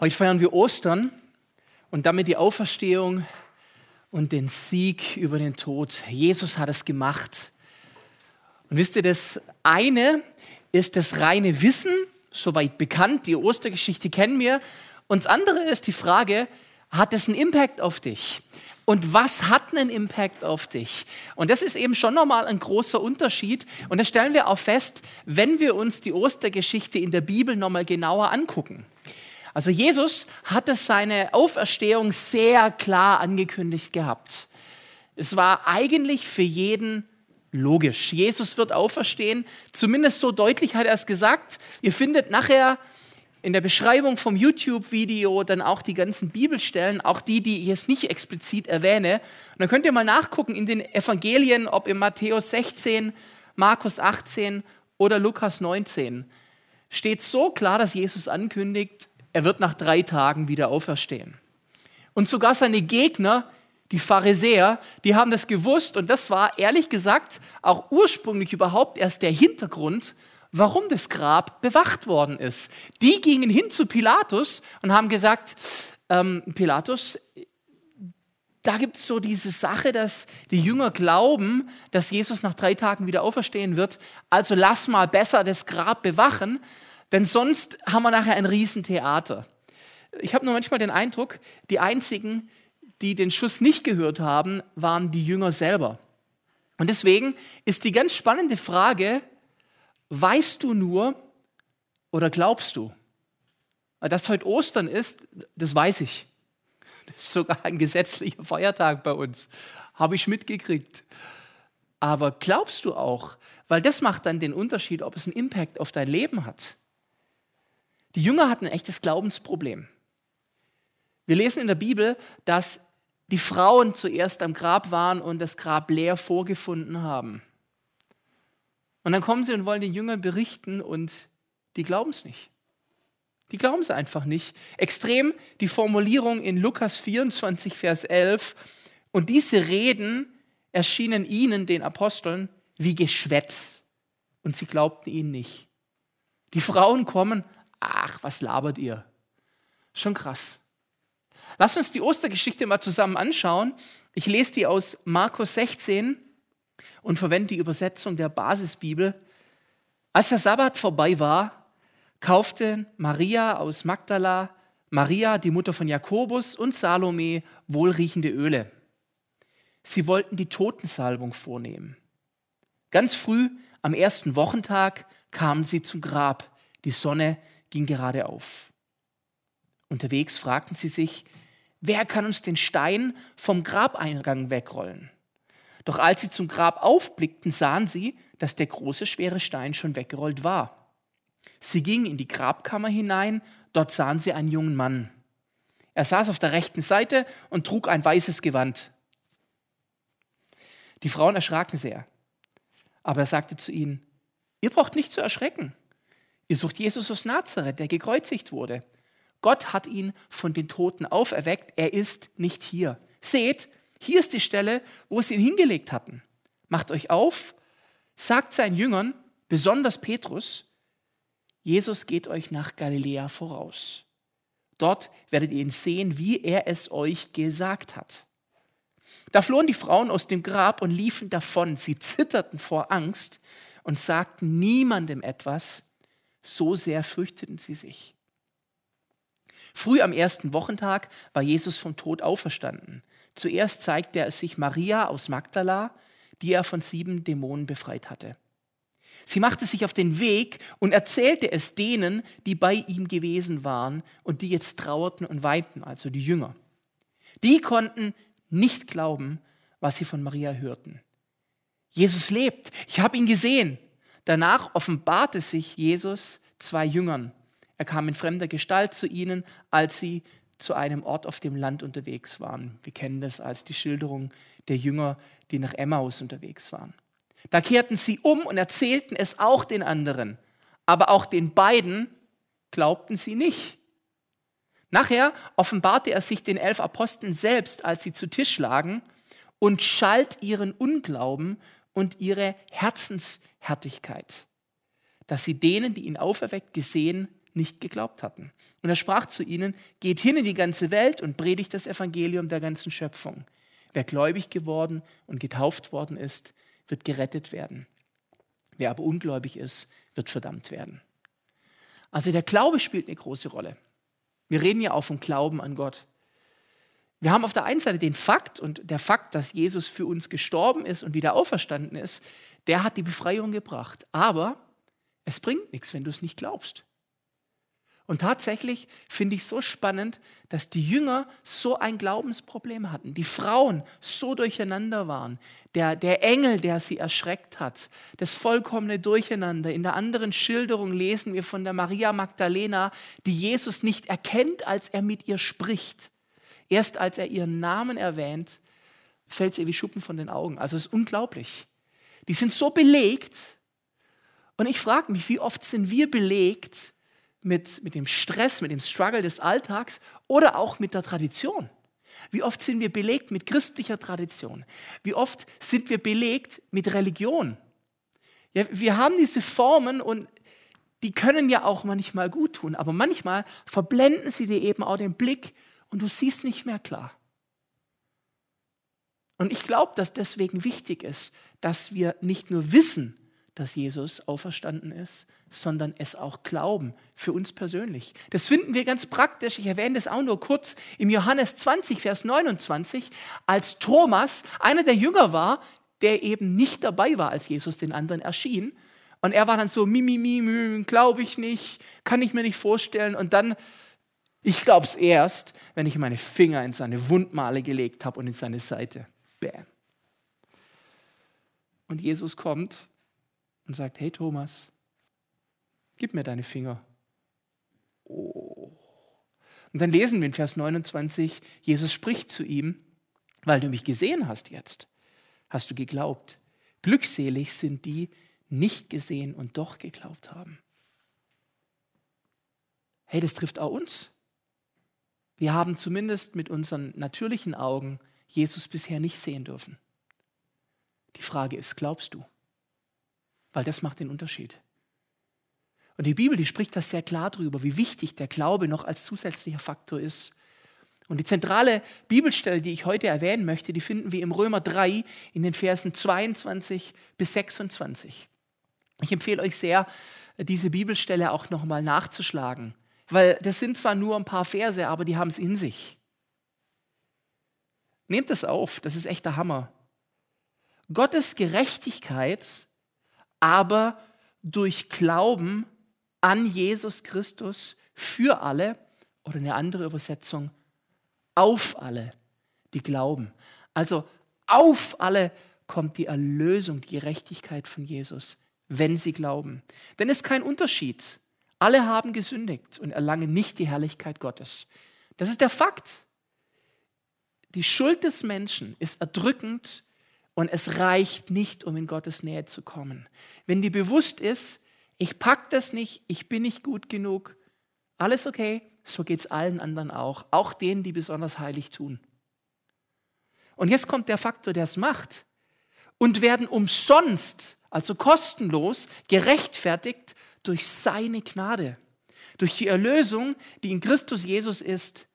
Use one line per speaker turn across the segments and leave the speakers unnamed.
Heute feiern wir Ostern und damit die Auferstehung und den Sieg über den Tod. Jesus hat es gemacht. Und wisst ihr, das eine ist das reine Wissen, soweit bekannt, die Ostergeschichte kennen wir. Und das andere ist die Frage, hat es einen Impact auf dich? Und was hat einen Impact auf dich? Und das ist eben schon nochmal ein großer Unterschied. Und das stellen wir auch fest, wenn wir uns die Ostergeschichte in der Bibel nochmal genauer angucken. Also Jesus hatte seine Auferstehung sehr klar angekündigt gehabt. Es war eigentlich für jeden logisch. Jesus wird auferstehen. Zumindest so deutlich hat er es gesagt. Ihr findet nachher in der Beschreibung vom YouTube-Video dann auch die ganzen Bibelstellen, auch die, die ich jetzt nicht explizit erwähne. Und dann könnt ihr mal nachgucken in den Evangelien, ob in Matthäus 16, Markus 18 oder Lukas 19. Steht so klar, dass Jesus ankündigt, er wird nach drei Tagen wieder auferstehen. Und sogar seine Gegner, die Pharisäer, die haben das gewusst und das war ehrlich gesagt auch ursprünglich überhaupt erst der Hintergrund, warum das Grab bewacht worden ist. Die gingen hin zu Pilatus und haben gesagt, ähm, Pilatus, da gibt es so diese Sache, dass die Jünger glauben, dass Jesus nach drei Tagen wieder auferstehen wird. Also lass mal besser das Grab bewachen. Denn sonst haben wir nachher ein Riesentheater. Ich habe nur manchmal den Eindruck, die einzigen, die den Schuss nicht gehört haben, waren die Jünger selber. Und deswegen ist die ganz spannende Frage, weißt du nur oder glaubst du? Dass heute Ostern ist, das weiß ich. Das ist sogar ein gesetzlicher Feiertag bei uns. Habe ich mitgekriegt. Aber glaubst du auch? Weil das macht dann den Unterschied, ob es einen Impact auf dein Leben hat. Die Jünger hatten ein echtes Glaubensproblem. Wir lesen in der Bibel, dass die Frauen zuerst am Grab waren und das Grab leer vorgefunden haben. Und dann kommen sie und wollen den Jüngern berichten und die glauben es nicht. Die glauben es einfach nicht. Extrem die Formulierung in Lukas 24, Vers 11. Und diese Reden erschienen ihnen, den Aposteln, wie Geschwätz. Und sie glaubten ihnen nicht. Die Frauen kommen ach, was labert ihr? Schon krass. Lass uns die Ostergeschichte mal zusammen anschauen. Ich lese die aus Markus 16 und verwende die Übersetzung der Basisbibel. Als der Sabbat vorbei war, kauften Maria aus Magdala, Maria, die Mutter von Jakobus und Salome wohlriechende Öle. Sie wollten die Totensalbung vornehmen. Ganz früh am ersten Wochentag kamen sie zum Grab. Die Sonne ging gerade auf. Unterwegs fragten sie sich, wer kann uns den Stein vom Grabeingang wegrollen? Doch als sie zum Grab aufblickten, sahen sie, dass der große, schwere Stein schon weggerollt war. Sie gingen in die Grabkammer hinein, dort sahen sie einen jungen Mann. Er saß auf der rechten Seite und trug ein weißes Gewand. Die Frauen erschraken sehr, aber er sagte zu ihnen, ihr braucht nicht zu erschrecken. Ihr sucht Jesus aus Nazareth, der gekreuzigt wurde. Gott hat ihn von den Toten auferweckt. Er ist nicht hier. Seht, hier ist die Stelle, wo sie ihn hingelegt hatten. Macht euch auf, sagt seinen Jüngern, besonders Petrus, Jesus geht euch nach Galiläa voraus. Dort werdet ihr ihn sehen, wie er es euch gesagt hat. Da flohen die Frauen aus dem Grab und liefen davon. Sie zitterten vor Angst und sagten niemandem etwas, so sehr fürchteten sie sich. Früh am ersten Wochentag war Jesus vom Tod auferstanden. Zuerst zeigte er sich Maria aus Magdala, die er von sieben Dämonen befreit hatte. Sie machte sich auf den Weg und erzählte es denen, die bei ihm gewesen waren und die jetzt trauerten und weinten, also die Jünger. Die konnten nicht glauben, was sie von Maria hörten. Jesus lebt, ich habe ihn gesehen. Danach offenbarte sich Jesus zwei Jüngern. Er kam in fremder Gestalt zu ihnen, als sie zu einem Ort auf dem Land unterwegs waren. Wir kennen das als die Schilderung der Jünger, die nach Emmaus unterwegs waren. Da kehrten sie um und erzählten es auch den anderen, aber auch den beiden glaubten sie nicht. Nachher offenbarte er sich den elf Aposteln selbst, als sie zu Tisch lagen, und schalt ihren Unglauben und ihre Herzenshärtigkeit, dass sie denen, die ihn auferweckt gesehen, nicht geglaubt hatten. Und er sprach zu ihnen, geht hin in die ganze Welt und predigt das Evangelium der ganzen Schöpfung. Wer gläubig geworden und getauft worden ist, wird gerettet werden. Wer aber ungläubig ist, wird verdammt werden. Also der Glaube spielt eine große Rolle. Wir reden ja auch vom Glauben an Gott. Wir haben auf der einen Seite den Fakt und der Fakt, dass Jesus für uns gestorben ist und wieder auferstanden ist, der hat die Befreiung gebracht. Aber es bringt nichts, wenn du es nicht glaubst. Und tatsächlich finde ich so spannend, dass die Jünger so ein Glaubensproblem hatten, die Frauen so durcheinander waren, der, der Engel, der sie erschreckt hat, das vollkommene Durcheinander. In der anderen Schilderung lesen wir von der Maria Magdalena, die Jesus nicht erkennt, als er mit ihr spricht. Erst als er ihren Namen erwähnt, fällt es ihr wie Schuppen von den Augen. Also es ist unglaublich. Die sind so belegt. Und ich frage mich, wie oft sind wir belegt, mit, mit dem Stress, mit dem Struggle des Alltags oder auch mit der Tradition. Wie oft sind wir belegt mit christlicher Tradition? Wie oft sind wir belegt mit Religion? Ja, wir haben diese Formen und die können ja auch manchmal gut tun, aber manchmal verblenden sie dir eben auch den Blick und du siehst nicht mehr klar. Und ich glaube, dass deswegen wichtig ist, dass wir nicht nur wissen, dass Jesus auferstanden ist, sondern es auch glauben, für uns persönlich. Das finden wir ganz praktisch, ich erwähne das auch nur kurz, im Johannes 20, Vers 29, als Thomas einer der Jünger war, der eben nicht dabei war, als Jesus den anderen erschien. Und er war dann so, mimi, mimi, glaube ich nicht, kann ich mir nicht vorstellen. Und dann, ich glaube es erst, wenn ich meine Finger in seine Wundmale gelegt habe und in seine Seite. Bam. Und Jesus kommt und sagt, hey Thomas, gib mir deine Finger. Oh. Und dann lesen wir in Vers 29, Jesus spricht zu ihm, weil du mich gesehen hast jetzt, hast du geglaubt. Glückselig sind die, nicht gesehen und doch geglaubt haben. Hey, das trifft auch uns. Wir haben zumindest mit unseren natürlichen Augen Jesus bisher nicht sehen dürfen. Die Frage ist, glaubst du? weil das macht den Unterschied. Und die Bibel, die spricht das sehr klar darüber, wie wichtig der Glaube noch als zusätzlicher Faktor ist. Und die zentrale Bibelstelle, die ich heute erwähnen möchte, die finden wir im Römer 3 in den Versen 22 bis 26. Ich empfehle euch sehr, diese Bibelstelle auch nochmal nachzuschlagen, weil das sind zwar nur ein paar Verse, aber die haben es in sich. Nehmt es auf, das ist echt der Hammer. Gottes Gerechtigkeit aber durch Glauben an Jesus Christus für alle oder eine andere Übersetzung auf alle, die glauben. Also auf alle kommt die Erlösung, die Gerechtigkeit von Jesus, wenn sie glauben. Denn es ist kein Unterschied. Alle haben gesündigt und erlangen nicht die Herrlichkeit Gottes. Das ist der Fakt. Die Schuld des Menschen ist erdrückend und es reicht nicht, um in Gottes Nähe zu kommen. Wenn dir bewusst ist, ich pack das nicht, ich bin nicht gut genug, alles okay, so geht es allen anderen auch, auch denen, die besonders heilig tun. Und jetzt kommt der Faktor, der es macht. Und werden umsonst, also kostenlos, gerechtfertigt durch seine Gnade, durch die Erlösung, die in Christus Jesus ist.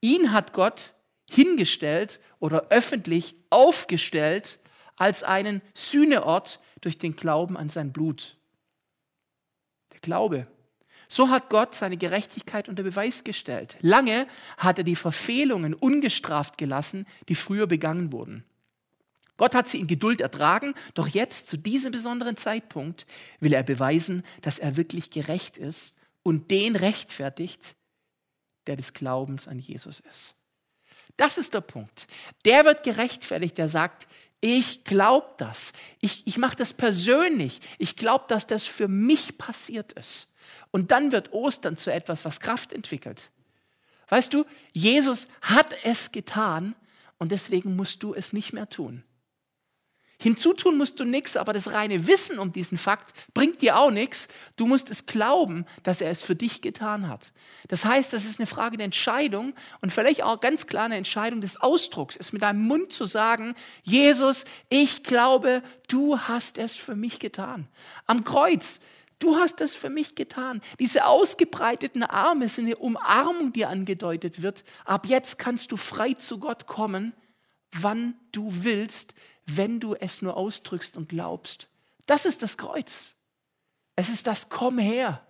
Ihn hat Gott hingestellt oder öffentlich aufgestellt als einen Sühneort durch den Glauben an sein Blut. Der Glaube. So hat Gott seine Gerechtigkeit unter Beweis gestellt. Lange hat er die Verfehlungen ungestraft gelassen, die früher begangen wurden. Gott hat sie in Geduld ertragen, doch jetzt, zu diesem besonderen Zeitpunkt, will er beweisen, dass er wirklich gerecht ist und den rechtfertigt, der des Glaubens an Jesus ist. Das ist der Punkt. Der wird gerechtfertigt, der sagt, ich glaube das. Ich, ich mache das persönlich. Ich glaube, dass das für mich passiert ist. Und dann wird Ostern zu etwas, was Kraft entwickelt. Weißt du, Jesus hat es getan und deswegen musst du es nicht mehr tun. Hinzutun musst du nichts, aber das reine Wissen um diesen Fakt bringt dir auch nichts. Du musst es glauben, dass er es für dich getan hat. Das heißt, das ist eine Frage der Entscheidung und vielleicht auch ganz klar eine Entscheidung des Ausdrucks, es mit deinem Mund zu sagen, Jesus, ich glaube, du hast es für mich getan. Am Kreuz, Du hast das für mich getan. Diese ausgebreiteten Arme sind eine Umarmung, die angedeutet wird. Ab jetzt kannst du frei zu Gott kommen, wann du willst, wenn du es nur ausdrückst und glaubst. Das ist das Kreuz. Es ist das Komm her.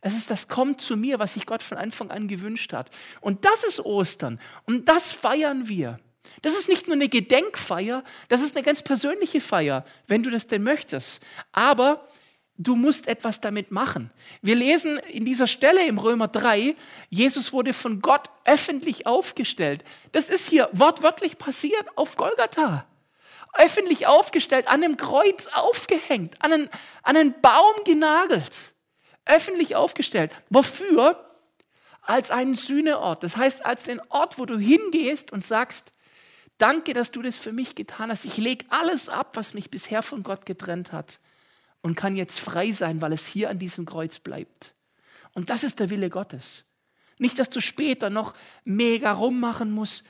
Es ist das Komm zu mir, was sich Gott von Anfang an gewünscht hat. Und das ist Ostern. Und das feiern wir. Das ist nicht nur eine Gedenkfeier, das ist eine ganz persönliche Feier, wenn du das denn möchtest. Aber du musst etwas damit machen. Wir lesen in dieser Stelle im Römer 3, Jesus wurde von Gott öffentlich aufgestellt. Das ist hier wortwörtlich passiert auf Golgatha. Öffentlich aufgestellt, an einem Kreuz aufgehängt, an einen, an einen Baum genagelt öffentlich aufgestellt. Wofür? Als einen Sühneort. Das heißt, als den Ort, wo du hingehst und sagst, danke, dass du das für mich getan hast. Ich lege alles ab, was mich bisher von Gott getrennt hat und kann jetzt frei sein, weil es hier an diesem Kreuz bleibt. Und das ist der Wille Gottes. Nicht, dass du später noch mega rummachen musst,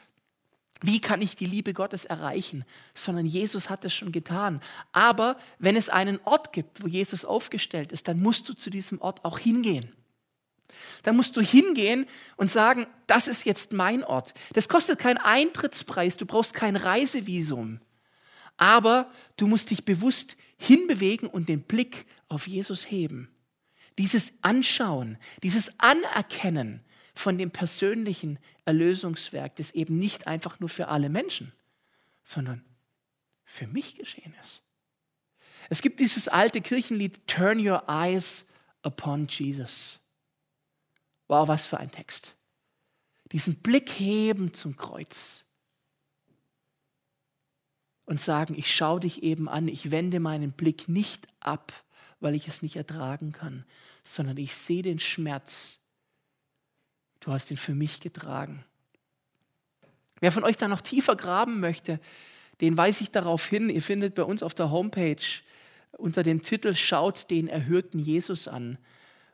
wie kann ich die Liebe Gottes erreichen? Sondern Jesus hat es schon getan. Aber wenn es einen Ort gibt, wo Jesus aufgestellt ist, dann musst du zu diesem Ort auch hingehen. Dann musst du hingehen und sagen, das ist jetzt mein Ort. Das kostet keinen Eintrittspreis, du brauchst kein Reisevisum. Aber du musst dich bewusst hinbewegen und den Blick auf Jesus heben. Dieses Anschauen, dieses Anerkennen, von dem persönlichen Erlösungswerk, das eben nicht einfach nur für alle Menschen, sondern für mich geschehen ist. Es gibt dieses alte Kirchenlied Turn Your Eyes upon Jesus. Wow, was für ein Text. Diesen Blick heben zum Kreuz und sagen, ich schaue dich eben an, ich wende meinen Blick nicht ab, weil ich es nicht ertragen kann, sondern ich sehe den Schmerz, Du hast ihn für mich getragen. Wer von euch da noch tiefer graben möchte, den weise ich darauf hin. Ihr findet bei uns auf der Homepage unter dem Titel Schaut den erhörten Jesus an.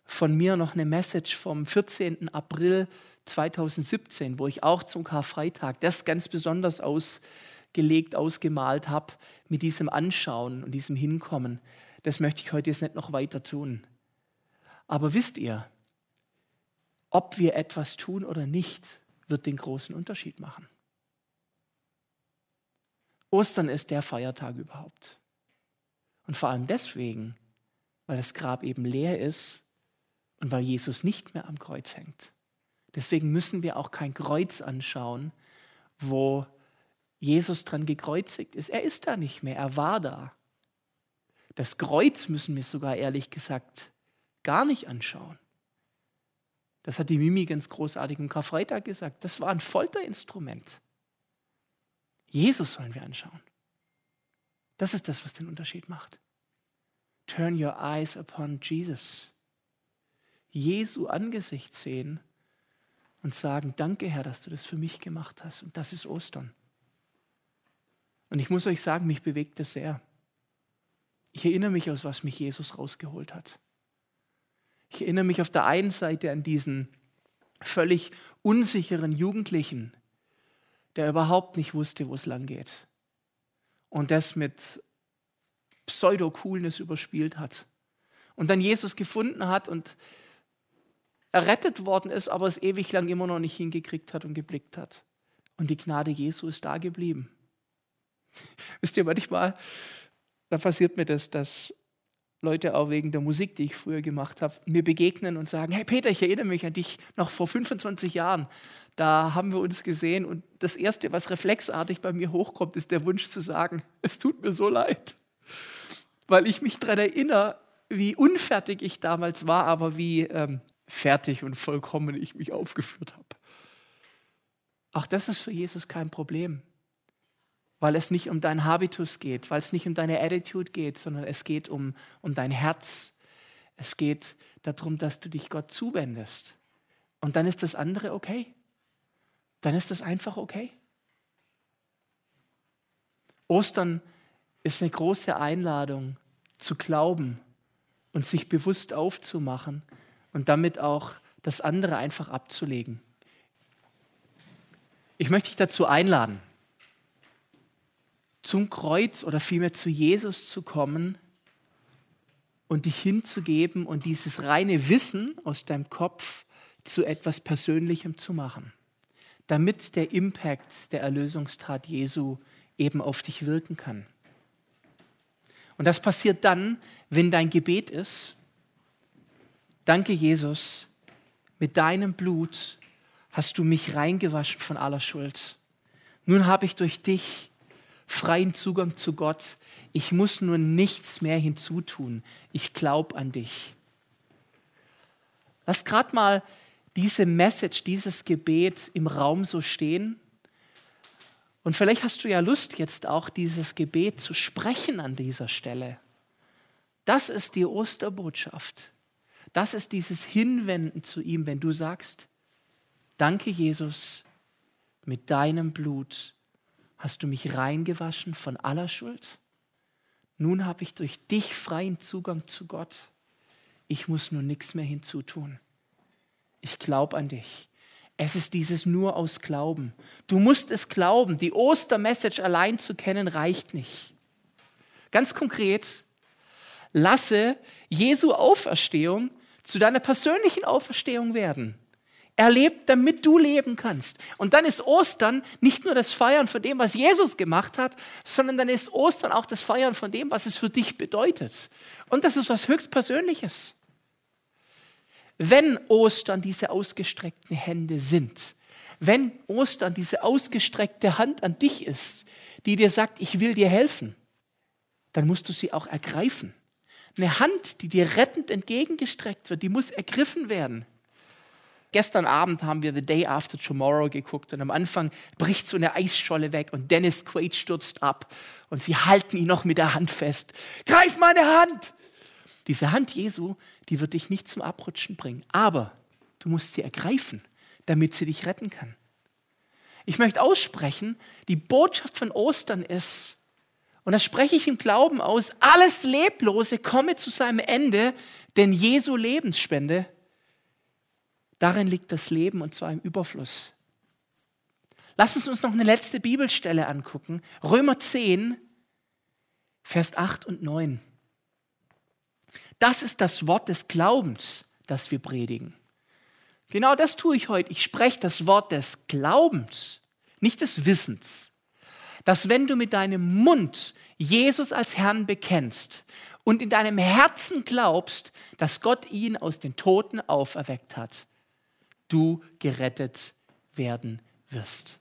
Von mir noch eine Message vom 14. April 2017, wo ich auch zum Karfreitag das ganz besonders ausgelegt, ausgemalt habe, mit diesem Anschauen und diesem Hinkommen. Das möchte ich heute jetzt nicht noch weiter tun. Aber wisst ihr, ob wir etwas tun oder nicht, wird den großen Unterschied machen. Ostern ist der Feiertag überhaupt. Und vor allem deswegen, weil das Grab eben leer ist und weil Jesus nicht mehr am Kreuz hängt. Deswegen müssen wir auch kein Kreuz anschauen, wo Jesus dran gekreuzigt ist. Er ist da nicht mehr, er war da. Das Kreuz müssen wir sogar ehrlich gesagt gar nicht anschauen. Das hat die Mimi ganz großartig am Karfreitag gesagt. Das war ein Folterinstrument. Jesus sollen wir anschauen. Das ist das, was den Unterschied macht. Turn your eyes upon Jesus. Jesu Angesicht sehen und sagen, danke Herr, dass du das für mich gemacht hast. Und das ist Ostern. Und ich muss euch sagen, mich bewegt das sehr. Ich erinnere mich, aus was mich Jesus rausgeholt hat. Ich erinnere mich auf der einen Seite an diesen völlig unsicheren Jugendlichen, der überhaupt nicht wusste, wo es lang geht. Und das mit Pseudo-Coolness überspielt hat. Und dann Jesus gefunden hat und errettet worden ist, aber es ewig lang immer noch nicht hingekriegt hat und geblickt hat. Und die Gnade Jesu ist da geblieben. Wisst ihr, manchmal, da passiert mir das, dass Leute auch wegen der Musik, die ich früher gemacht habe, mir begegnen und sagen, hey Peter, ich erinnere mich an dich noch vor 25 Jahren. Da haben wir uns gesehen und das Erste, was reflexartig bei mir hochkommt, ist der Wunsch zu sagen, es tut mir so leid, weil ich mich daran erinnere, wie unfertig ich damals war, aber wie ähm, fertig und vollkommen ich mich aufgeführt habe. Auch das ist für Jesus kein Problem weil es nicht um deinen Habitus geht, weil es nicht um deine Attitude geht, sondern es geht um, um dein Herz. Es geht darum, dass du dich Gott zuwendest. Und dann ist das andere okay. Dann ist das einfach okay. Ostern ist eine große Einladung zu glauben und sich bewusst aufzumachen und damit auch das andere einfach abzulegen. Ich möchte dich dazu einladen zum Kreuz oder vielmehr zu Jesus zu kommen und dich hinzugeben und dieses reine Wissen aus deinem Kopf zu etwas Persönlichem zu machen, damit der Impact der Erlösungstat Jesu eben auf dich wirken kann. Und das passiert dann, wenn dein Gebet ist, danke Jesus, mit deinem Blut hast du mich reingewaschen von aller Schuld. Nun habe ich durch dich freien Zugang zu Gott. Ich muss nur nichts mehr hinzutun. Ich glaube an dich. Lass gerade mal diese Message, dieses Gebet im Raum so stehen. Und vielleicht hast du ja Lust, jetzt auch dieses Gebet zu sprechen an dieser Stelle. Das ist die Osterbotschaft. Das ist dieses Hinwenden zu ihm, wenn du sagst, danke Jesus, mit deinem Blut hast du mich reingewaschen von aller Schuld. Nun habe ich durch dich freien Zugang zu Gott. Ich muss nur nichts mehr hinzutun. Ich glaube an dich. Es ist dieses nur aus Glauben. Du musst es glauben. Die Ostermessage allein zu kennen reicht nicht. Ganz konkret, lasse Jesu Auferstehung zu deiner persönlichen Auferstehung werden. Er lebt, damit du leben kannst. Und dann ist Ostern nicht nur das Feiern von dem, was Jesus gemacht hat, sondern dann ist Ostern auch das Feiern von dem, was es für dich bedeutet. Und das ist was höchstpersönliches. Wenn Ostern diese ausgestreckten Hände sind, wenn Ostern diese ausgestreckte Hand an dich ist, die dir sagt, ich will dir helfen, dann musst du sie auch ergreifen. Eine Hand, die dir rettend entgegengestreckt wird, die muss ergriffen werden. Gestern Abend haben wir The Day After Tomorrow geguckt und am Anfang bricht so eine Eisscholle weg und Dennis Quaid stürzt ab und sie halten ihn noch mit der Hand fest. Greif meine Hand! Diese Hand Jesu, die wird dich nicht zum Abrutschen bringen, aber du musst sie ergreifen, damit sie dich retten kann. Ich möchte aussprechen, die Botschaft von Ostern ist, und das spreche ich im Glauben aus, alles Leblose komme zu seinem Ende, denn Jesu Lebensspende Darin liegt das Leben und zwar im Überfluss. Lass uns uns noch eine letzte Bibelstelle angucken. Römer 10, Vers 8 und 9. Das ist das Wort des Glaubens, das wir predigen. Genau das tue ich heute. Ich spreche das Wort des Glaubens, nicht des Wissens. Dass wenn du mit deinem Mund Jesus als Herrn bekennst und in deinem Herzen glaubst, dass Gott ihn aus den Toten auferweckt hat, du gerettet werden wirst.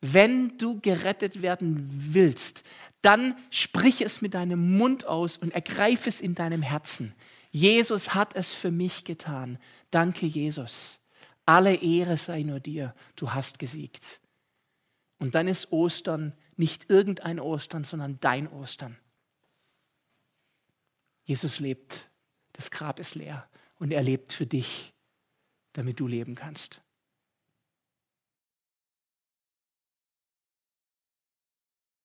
Wenn du gerettet werden willst, dann sprich es mit deinem Mund aus und ergreif es in deinem Herzen. Jesus hat es für mich getan. Danke, Jesus. Alle Ehre sei nur dir. Du hast gesiegt. Und dann ist Ostern nicht irgendein Ostern, sondern dein Ostern. Jesus lebt. Das Grab ist leer und er lebt für dich damit du leben kannst.